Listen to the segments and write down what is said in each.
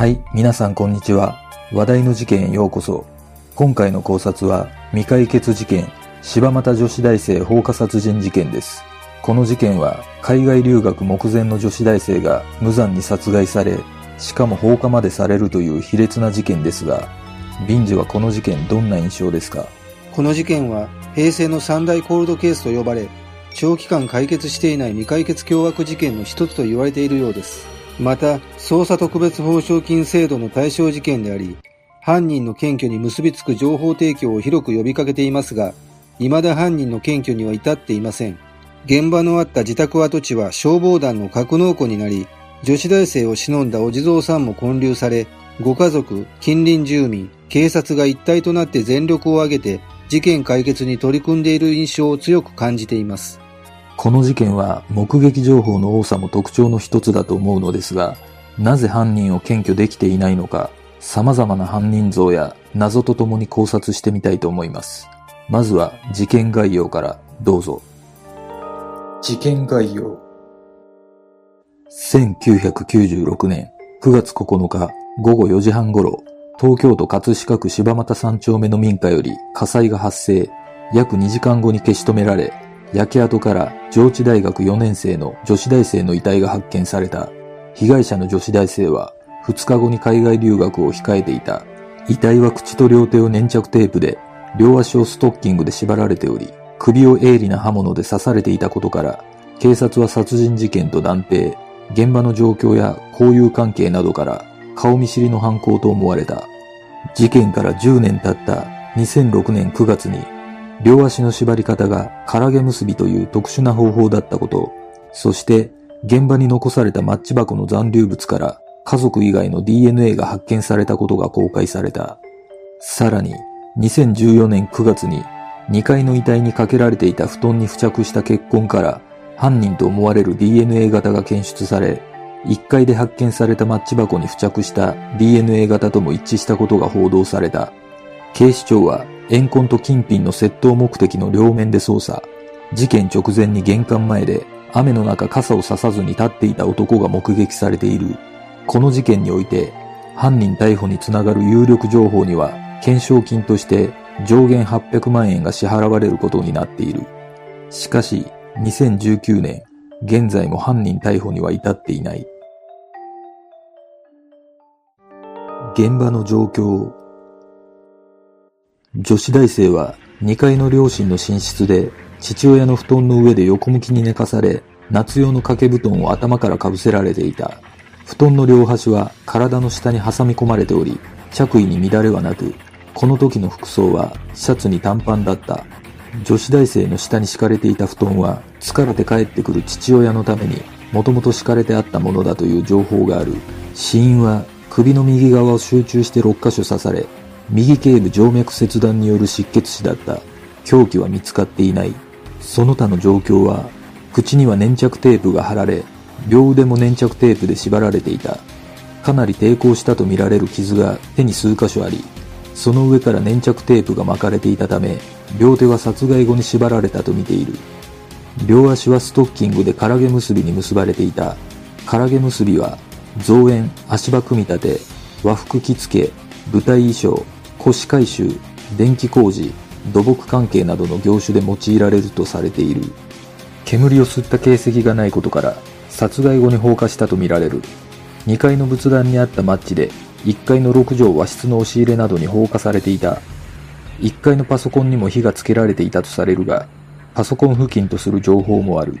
はい、皆さんこんにちは。話題の事件へようこそ。今回の考察は未解決事件、柴又女子大生放火殺人事件です。この事件は海外留学目前の女子大生が無残に殺害され、しかも放火までされるという卑劣な事件ですが、ビンジはこの事件どんな印象ですか？この事件は平成の三大コールドケースと呼ばれ、長期間解決していない未解決凶悪事件の一つと言われているようです。また、捜査特別報奨金制度の対象事件であり、犯人の検挙に結びつく情報提供を広く呼びかけていますが、未だ犯人の検挙には至っていません。現場のあった自宅跡地は消防団の格納庫になり、女子大生を忍んだお地蔵さんも建立され、ご家族、近隣住民、警察が一体となって全力を挙げて事件解決に取り組んでいる印象を強く感じています。この事件は目撃情報の多さも特徴の一つだと思うのですが、なぜ犯人を検挙できていないのか、様々な犯人像や謎とともに考察してみたいと思います。まずは事件概要からどうぞ。事件概要。1996年9月9日午後4時半頃、東京都葛飾区柴又3丁目の民家より火災が発生、約2時間後に消し止められ、焼け跡から上智大学4年生の女子大生の遺体が発見された。被害者の女子大生は2日後に海外留学を控えていた。遺体は口と両手を粘着テープで、両足をストッキングで縛られており、首を鋭利な刃物で刺されていたことから、警察は殺人事件と断定、現場の状況や交友関係などから顔見知りの犯行と思われた。事件から10年経った2006年9月に両足の縛り方が唐毛結びという特殊な方法だったこと、そして現場に残されたマッチ箱の残留物から家族以外の DNA が発見されたことが公開された。さらに2014年9月に2階の遺体にかけられていた布団に付着した血痕から犯人と思われる DNA 型が検出され、1階で発見されたマッチ箱に付着した DNA 型とも一致したことが報道された。警視庁は怨恨と金品の窃盗目的の両面で捜査。事件直前に玄関前で雨の中傘を差さずに立っていた男が目撃されている。この事件において犯人逮捕につながる有力情報には懸賞金として上限800万円が支払われることになっている。しかし2019年、現在も犯人逮捕には至っていない。現場の状況女子大生は2階の両親の寝室で父親の布団の上で横向きに寝かされ、夏用の掛け布団を頭からかぶせられていた。布団の両端は体の下に挟み込まれており、着衣に乱れはなく、この時の服装はシャツに短パンだった。女子大生の下に敷かれていた布団は疲れて帰ってくる父親のためにもともと敷かれてあったものだという情報がある。死因は首の右側を集中して6箇所刺され、右頸部静脈切断による失血死だった。凶器は見つかっていない。その他の状況は、口には粘着テープが貼られ、両腕も粘着テープで縛られていた。かなり抵抗したとみられる傷が手に数箇所あり、その上から粘着テープが巻かれていたため、両手は殺害後に縛られたとみている。両足はストッキングで唐毛結びに結ばれていた。唐毛結びは、造園、足場組み立て、和服着付け、舞台衣装、腰回収、電気工事、土木関係などの業種で用いられるとされている。煙を吸った形跡がないことから、殺害後に放火したとみられる。2階の仏壇にあったマッチで、1階の6畳和室の押し入れなどに放火されていた。1階のパソコンにも火がつけられていたとされるが、パソコン付近とする情報もある。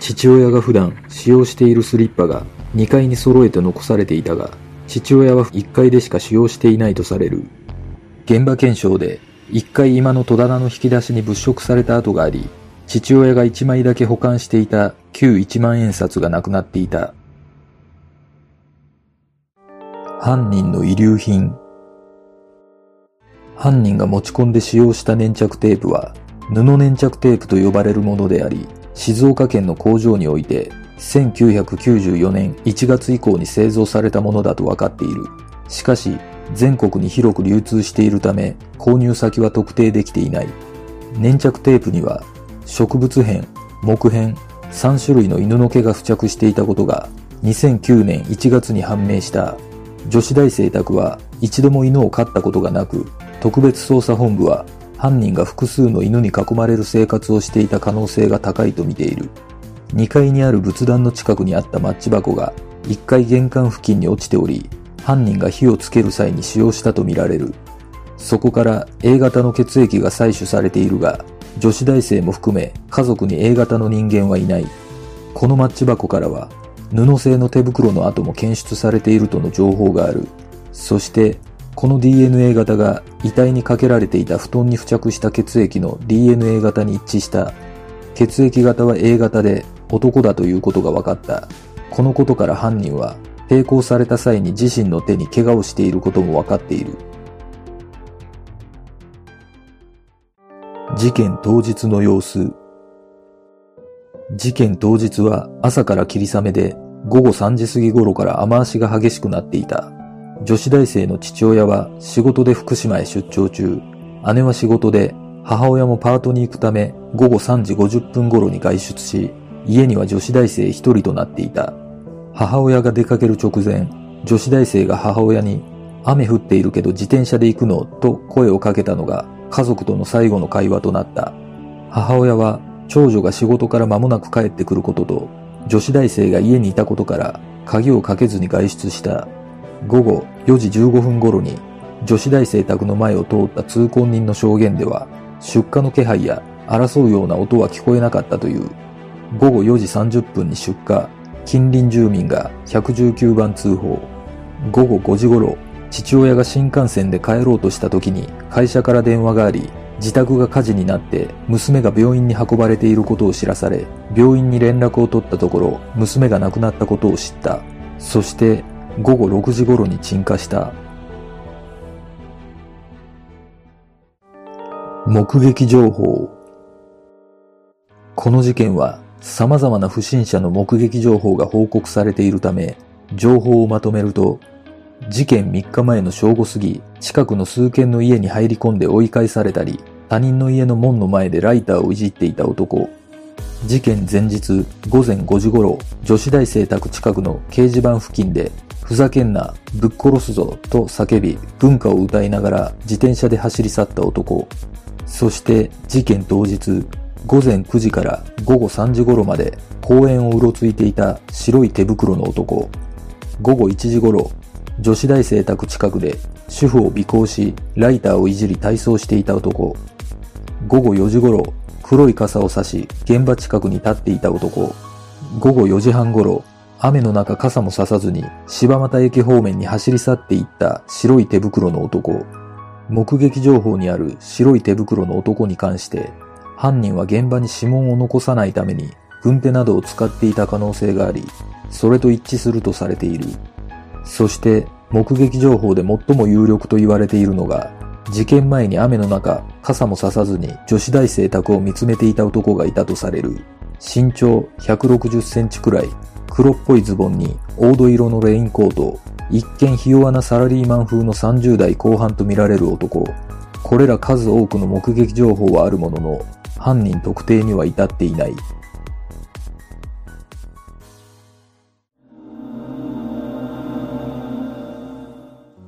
父親が普段使用しているスリッパが2階に揃えて残されていたが、父親は1階でしか使用していないとされる。現場検証で1階今の戸棚の引き出しに物色された跡があり、父親が1枚だけ保管していた旧1万円札がなくなっていた。犯人の遺留品犯人が持ち込んで使用した粘着テープは布粘着テープと呼ばれるものであり、静岡県の工場において1994年1月以降に製造されたものだと分かっている。しかし、全国に広く流通しているため、購入先は特定できていない。粘着テープには、植物片、木片、3種類の犬の毛が付着していたことが、2009年1月に判明した。女子大生宅は一度も犬を飼ったことがなく、特別捜査本部は犯人が複数の犬に囲まれる生活をしていた可能性が高いと見ている。2階にある仏壇の近くにあったマッチ箱が1階玄関付近に落ちており、犯人が火をつける際に使用したとみられる。そこから A 型の血液が採取されているが、女子大生も含め家族に A 型の人間はいない。このマッチ箱からは布製の手袋の跡も検出されているとの情報がある。そしてこの DNA 型が遺体にかけられていた布団に付着した血液の DNA 型に一致した。血液型は A 型で男だということが分かった。このことから犯人は抵抗された際に自身の手に怪我をしていることも分かっている。事件当日の様子。事件当日は朝から霧雨で午後3時過ぎ頃から雨足が激しくなっていた。女子大生の父親は仕事で福島へ出張中、姉は仕事で母親もパートに行くため午後3時50分頃に外出し、家には女子大生一人となっていた。母親が出かける直前、女子大生が母親に雨降っているけど自転車で行くのと声をかけたのが家族との最後の会話となった。母親は長女が仕事から間もなく帰ってくることと、女子大生が家にいたことから鍵をかけずに外出した。午後4時15分頃に女子大生宅の前を通った通行人の証言では出火の気配や争うような音は聞こえなかったという。午後4時30分に出火。近隣住民が119番通報。午後5時頃父親が新幹線で帰ろうとした時に会社から電話があり自宅が火事になって娘が病院に運ばれていることを知らされ病院に連絡を取ったところ娘が亡くなったことを知った。そして午後6時頃に鎮火した。目撃情報。この事件は様々な不審者の目撃情報が報告されているため、情報をまとめると、事件3日前の正午過ぎ、近くの数軒の家に入り込んで追い返されたり、他人の家の門の前でライターをいじっていた男。事件前日午前5時頃、女子大生宅近くの掲示板付近でふざけんな、ぶっ殺すぞと叫び、文化を歌いながら自転車で走り去った男。そして事件当日、午前9時から午後3時頃まで公園をうろついていた白い手袋の男。午後1時頃、女子大生宅近くで主婦を尾行し、ライターをいじり体操していた男。午後4時頃、黒い傘を差し、現場近くに立っていた男。午後4時半頃、雨の中傘もささずに柴又駅方面に走り去っていった白い手袋の男。目撃情報にある白い手袋の男に関して、犯人は現場に指紋を残さないために軍手などを使っていた可能性があり、それと一致するとされている。そして目撃情報で最も有力と言われているのが、事件前に雨の中、傘もささずに女子大生宅を見つめていた男がいたとされる。身長160センチくらい、黒っぽいズボンに黄土色のレインコート、一見ひ弱なサラリーマン風の30代後半とみられる男。これら数多くの目撃情報はあるものの、犯人特定には至っていない。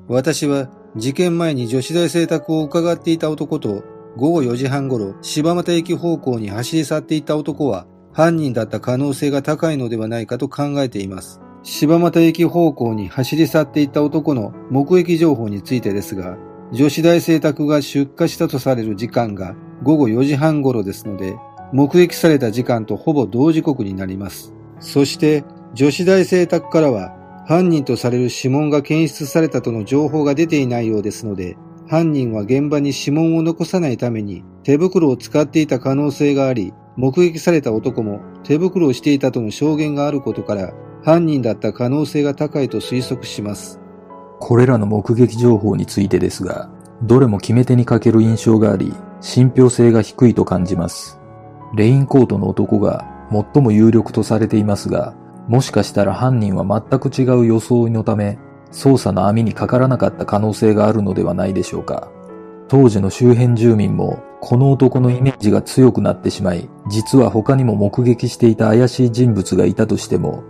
私は事件前に女子大生宅を伺っていた男と午後4時半頃柴又駅方向に走り去っていた男は犯人だった可能性が高いのではないかと考えています。柴又駅方向に走り去っていった男の目撃情報についてですが、女子大生宅が出火したとされる時間が午後4時半頃ですので、目撃された時間とほぼ同時刻になります。そして、女子大生宅からは犯人とされる指紋が検出されたとの情報が出ていないようですので、犯人は現場に指紋を残さないために手袋を使っていた可能性があり、目撃された男も手袋をしていたとの証言があることから犯人だった可能性が高いと推測します。これらの目撃情報についてですが、どれも決め手に欠ける印象があり、信憑性が低いと感じます。レインコートの男が最も有力とされていますが、もしかしたら犯人は全く違う装いのため、捜査の網にかからなかった可能性があるのではないでしょうか。当時の周辺住民もこの男のイメージが強くなってしまい、実は他にも目撃していた怪しい人物がいたとしても、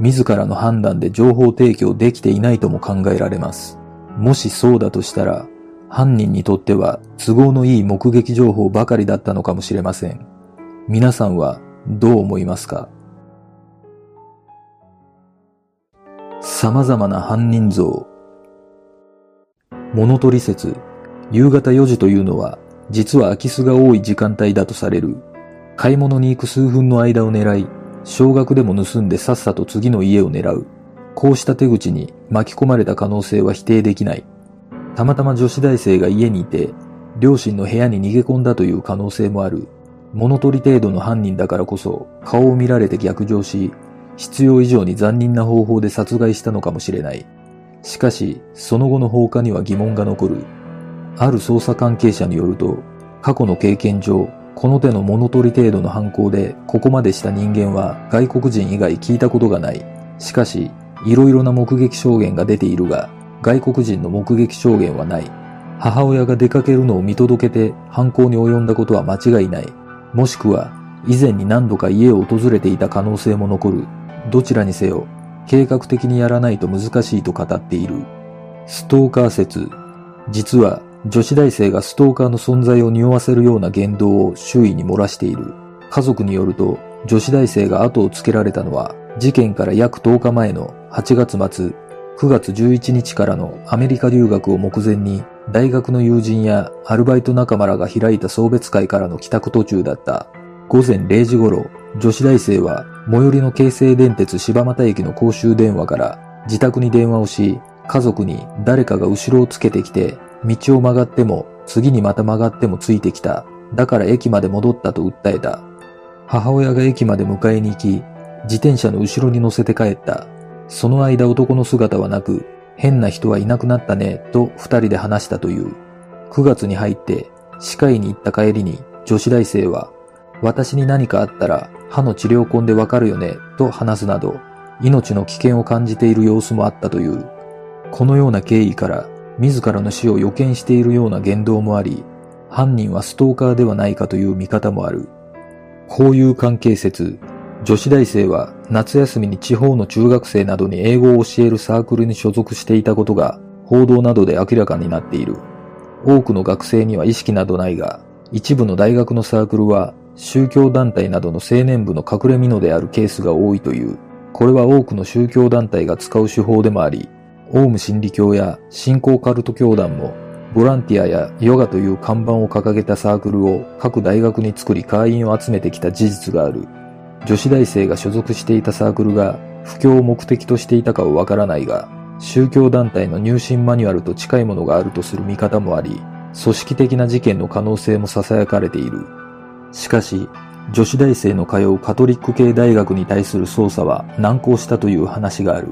自らの判断で情報提供できていないとも考えられます。もしそうだとしたら、犯人にとっては都合のいい目撃情報ばかりだったのかもしれません。皆さんはどう思いますか？様々な犯人像。物取説、夕方4時というのは、実は空き巣が多い時間帯だとされる。買い物に行く数分の間を狙い、少額でも盗んでさっさと次の家を狙う。こうした手口に巻き込まれた可能性は否定できない。たまたま女子大生が家にいて、両親の部屋に逃げ込んだという可能性もある。物取り程度の犯人だからこそ、顔を見られて逆上し、必要以上に残忍な方法で殺害したのかもしれない。しかし、その後の放火には疑問が残る。ある捜査関係者によると、過去の経験上、この手の物取り程度の犯行でここまでした人間は外国人以外聞いたことがない。しかし、いろいろな目撃証言が出ているが、外国人の目撃証言はない。母親が出かけるのを見届けて犯行に及んだことは間違いない。もしくは、以前に何度か家を訪れていた可能性も残る。どちらにせよ、計画的にやらないと難しいと語っている。ストーカー説。実は、女子大生がストーカーの存在を匂わせるような言動を周囲に漏らしている。家族によると、女子大生が後をつけられたのは、事件から約10日前の8月末、9月11日からのアメリカ留学を目前に、大学の友人やアルバイト仲間らが開いた送別会からの帰宅途中だった。午前0時頃、女子大生は最寄りの京成電鉄柴又駅の公衆電話から自宅に電話をし、家族に誰かが後ろをつけてきて、道を曲がっても次にまた曲がってもついてきた。だから駅まで戻ったと訴えた。母親が駅まで迎えに行き、自転車の後ろに乗せて帰った。その間男の姿はなく、変な人はいなくなったね、と二人で話したという。9月に入って歯科医に行った帰りに女子大生は私に何かあったら歯の治療痕でわかるよね、と話すなど、命の危険を感じている様子もあったという。このような経緯から、自らの死を予見しているような言動もあり、犯人はストーカーではないかという見方もある。こういう関係説、女子大生は夏休みに地方の中学生などに英語を教えるサークルに所属していたことが報道などで明らかになっている。多くの学生には意識などないが、一部の大学のサークルは宗教団体などの青年部の隠れ蓑であるケースが多いという。これは多くの宗教団体が使う手法でもあり、オウム真理教や信仰カルト教団も、ボランティアやヨガという看板を掲げたサークルを各大学に作り会員を集めてきた事実がある。女子大生が所属していたサークルが布教を目的としていたかはわからないが、宗教団体の入信マニュアルと近いものがあるとする見方もあり、組織的な事件の可能性も囁かれている。しかし、女子大生の通うカトリック系大学に対する捜査は難航したという話がある。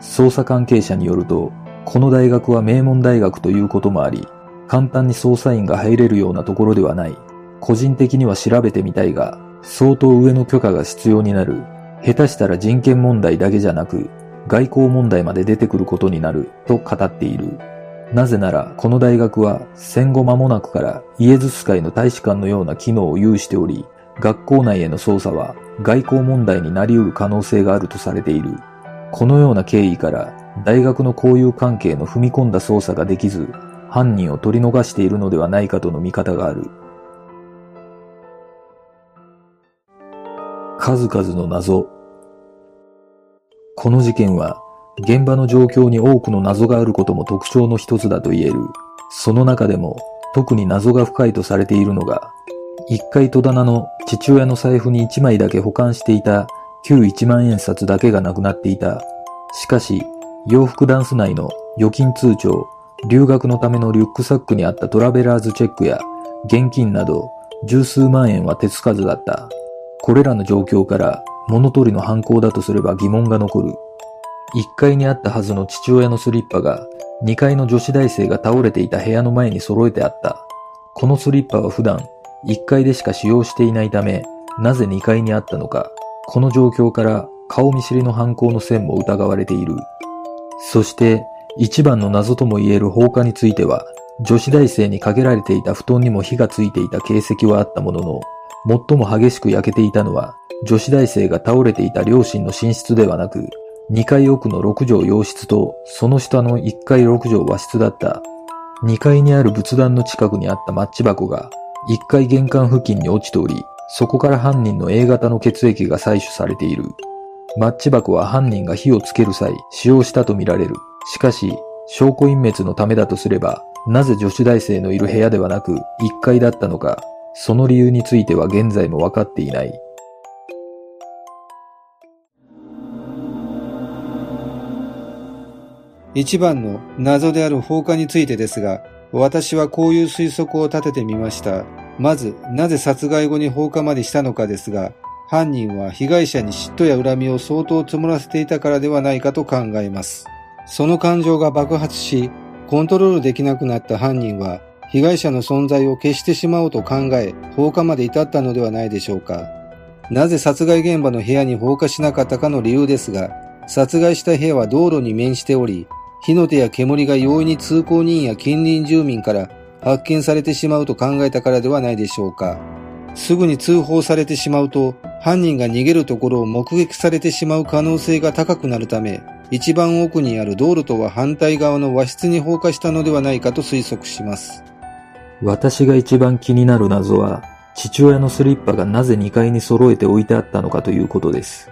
捜査関係者によると、この大学は名門大学ということもあり、簡単に捜査員が入れるようなところではない。個人的には調べてみたいが、相当上の許可が必要になる。下手したら人権問題だけじゃなく、外交問題まで出てくることになると語っている。なぜなら、この大学は戦後間もなくからイエズス会の大使館のような機能を有しており、学校内への捜査は外交問題になり得る可能性があるとされている。このような経緯から、大学の交友関係の踏み込んだ捜査ができず、犯人を取り逃しているのではないかとの見方がある。数々の謎。この事件は現場の状況に多くの謎があることも特徴の一つだと言える。その中でも特に謎が深いとされているのが、一回戸棚の父親の財布に一枚だけ保管していた旧一万円札だけがなくなっていた。しかし、洋服ダンス内の預金通帳、留学のためのリュックサックにあったトラベラーズチェックや現金など十数万円は手つかずだった。これらの状況から物取りの犯行だとすれば疑問が残る。1階にあったはずの父親のスリッパが2階の女子大生が倒れていた部屋の前に揃えてあった。このスリッパは普段1階でしか使用していないため、なぜ2階にあったのか、この状況から顔見知りの犯行の線も疑われている。そして一番の謎とも言える放火については、女子大生にかけられていた布団にも火がついていた形跡はあったものの、最も激しく焼けていたのは、女子大生が倒れていた両親の寝室ではなく、2階奥の6畳洋室とその下の1階6畳和室だった。2階にある仏壇の近くにあったマッチ箱が1階玄関付近に落ちており、そこから犯人の A 型の血液が採取されている。マッチ箱は犯人が火をつける際使用したとみられる。しかし、証拠隠滅のためだとすれば、なぜ女子大生のいる部屋ではなく1階だったのか、その理由については現在も分かっていない。一番の謎である放火についてですが、私はこういう推測を立ててみました。まず、なぜ殺害後に放火までしたのかですが、犯人は被害者に嫉妬や恨みを相当積もらせていたからではないかと考えます。その感情が爆発し、コントロールできなくなった犯人は、被害者の存在を消してしまおうと考え、放火まで至ったのではないでしょうか。なぜ殺害現場の部屋に放火しなかったかの理由ですが、殺害した部屋は道路に面しており、火の手や煙が容易に通行人や近隣住民から発見されてしまうと考えたからではないでしょうか。すぐに通報されてしまうと、犯人が逃げるところを目撃されてしまう可能性が高くなるため、一番奥にある道路とは反対側の和室に放火したのではないかと推測します。私が一番気になる謎は、父親のスリッパがなぜ2階に揃えて置いてあったのかということです。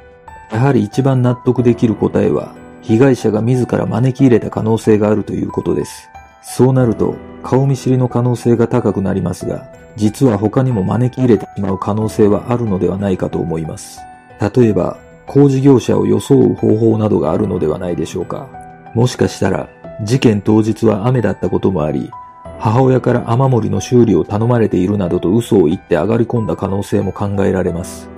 やはり一番納得できる答えは、被害者が自ら招き入れた可能性があるということです。そうなると、顔見知りの可能性が高くなりますが、実は他にも招き入れてしまう可能性はあるのではないかと思います。例えば、工事業者を装う方法などがあるのではないでしょうか。もしかしたら、事件当日は雨だったこともあり、母親から雨漏りの修理を頼まれているなどと嘘を言って上がり込んだ可能性も考えられます。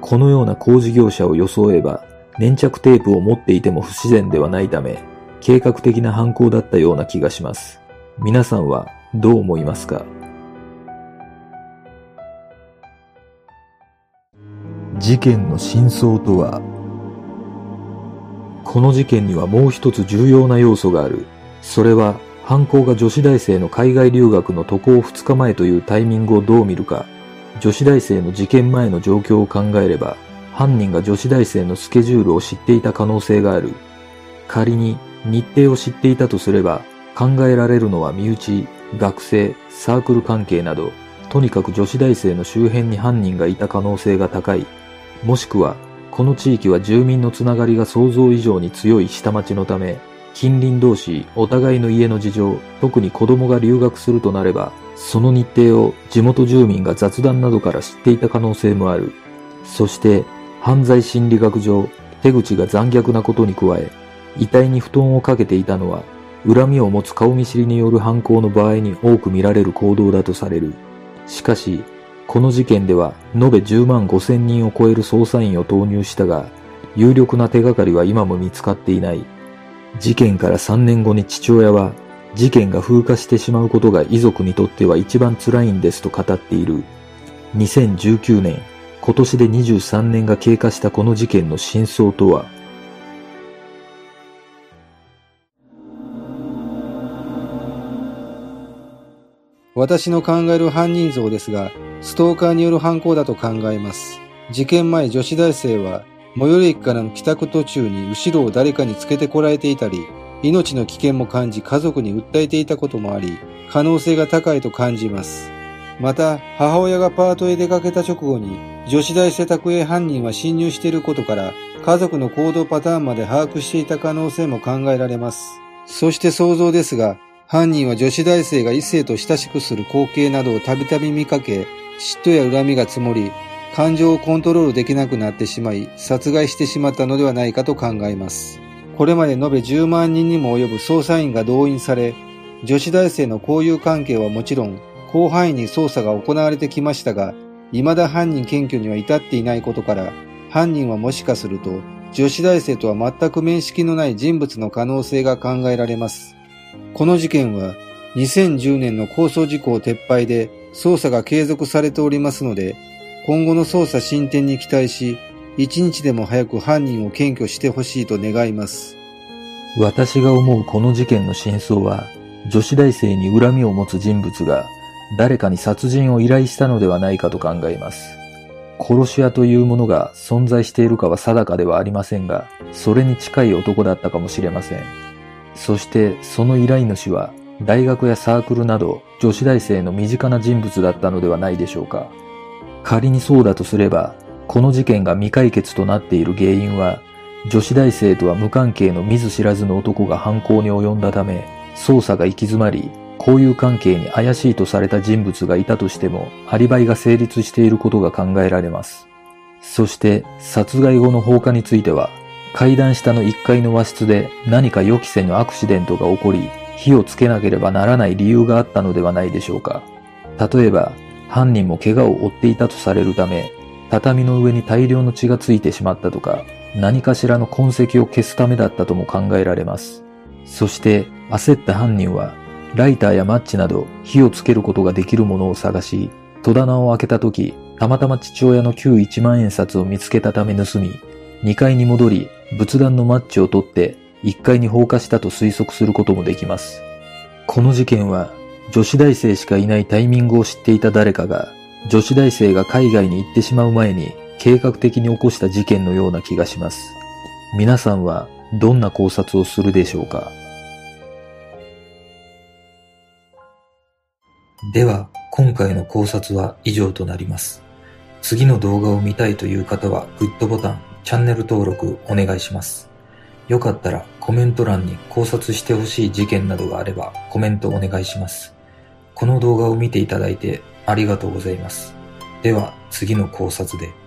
このような工事業者を装えば、粘着テープを持っていても不自然ではないため、計画的な犯行だったような気がします。皆さんはどう思いますか？事件の真相とは？この事件にはもう一つ重要な要素がある。それは犯行が女子大生の海外留学の渡航2日前というタイミングをどう見るか。女子大生の事件前の状況を考えれば、犯人が女子大生のスケジュールを知っていた可能性がある。仮に日程を知っていたとすれば、考えられるのは身内、学生、サークル関係など、とにかく女子大生の周辺に犯人がいた可能性が高い。もしくは、この地域は住民のつながりが想像以上に強い下町のため、近隣同士、お互いの家の事情、特に子供が留学するとなれば、その日程を地元住民が雑談などから知っていた可能性もある。そして、犯罪心理学上、手口が残虐なことに加え、遺体に布団をかけていたのは、恨みを持つ顔見知りによる犯行の場合に多く見られる行動だとされる。しかし、この事件では延べ10万5千人を超える捜査員を投入したが、有力な手がかりは今も見つかっていない。事件から3年後に父親は、事件が風化してしまうことが遺族にとっては一番辛いんですと語っている。2019年、今年で23年が経過したこの事件の真相とは、私の考える犯人像ですが、ストーカーによる犯行だと考えます。事件前女子大生は、最寄り駅からの帰宅途中に後ろを誰かにつけてこられていたり、命の危険も感じ家族に訴えていたこともあり、可能性が高いと感じます。また、母親がパートへ出かけた直後に、女子大生宅へ犯人は侵入していることから、家族の行動パターンまで把握していた可能性も考えられます。そして想像ですが、犯人は女子大生が異性と親しくする光景などをたびたび見かけ、嫉妬や恨みが積もり、感情をコントロールできなくなってしまい、殺害してしまったのではないかと考えます。これまで延べ10万人にも及ぶ捜査員が動員され、女子大生の交友関係はもちろん、広範囲に捜査が行われてきましたが、未だ犯人検挙には至っていないことから、犯人はもしかすると、女子大生とは全く面識のない人物の可能性が考えられます。この事件は2010年の構想事項撤廃で捜査が継続されておりますので、今後の捜査進展に期待し、一日でも早く犯人を検挙してほしいと願います。私が思うこの事件の真相は、女子大生に恨みを持つ人物が誰かに殺人を依頼したのではないかと考えます。殺し屋というものが存在しているかは定かではありませんが、それに近い男だったかもしれません。そしてその依頼主は大学やサークルなど女子大生の身近な人物だったのではないでしょうか。仮にそうだとすれば、この事件が未解決となっている原因は、女子大生とは無関係の見ず知らずの男が犯行に及んだため、捜査が行き詰まり、交友関係に怪しいとされた人物がいたとしても、アリバイが成立していることが考えられます。そして、殺害後の放火については、階段下の1階の和室で何か予期せぬアクシデントが起こり、火をつけなければならない理由があったのではないでしょうか。例えば、犯人も怪我を負っていたとされるため、畳の上に大量の血がついてしまったとか、何かしらの痕跡を消すためだったとも考えられます。そして焦った犯人はライターやマッチなど火をつけることができるものを探し、戸棚を開けた時、たまたま父親の旧一万円札を見つけたため盗み、2階に戻り、仏壇のマッチを取って1階に放火したと推測することもできます。この事件は女子大生しかいないタイミングを知っていた誰かが女子大生が海外に行ってしまう前に計画的に起こした事件のような気がします。皆さんはどんな考察をするでしょうか？では、今回の考察は以上となります。次の動画を見たいという方はグッドボタン、チャンネル登録お願いします。よかったらコメント欄に考察してほしい事件などがあればコメントお願いします。この動画を見ていただいてありがとうございます。では次の考察で。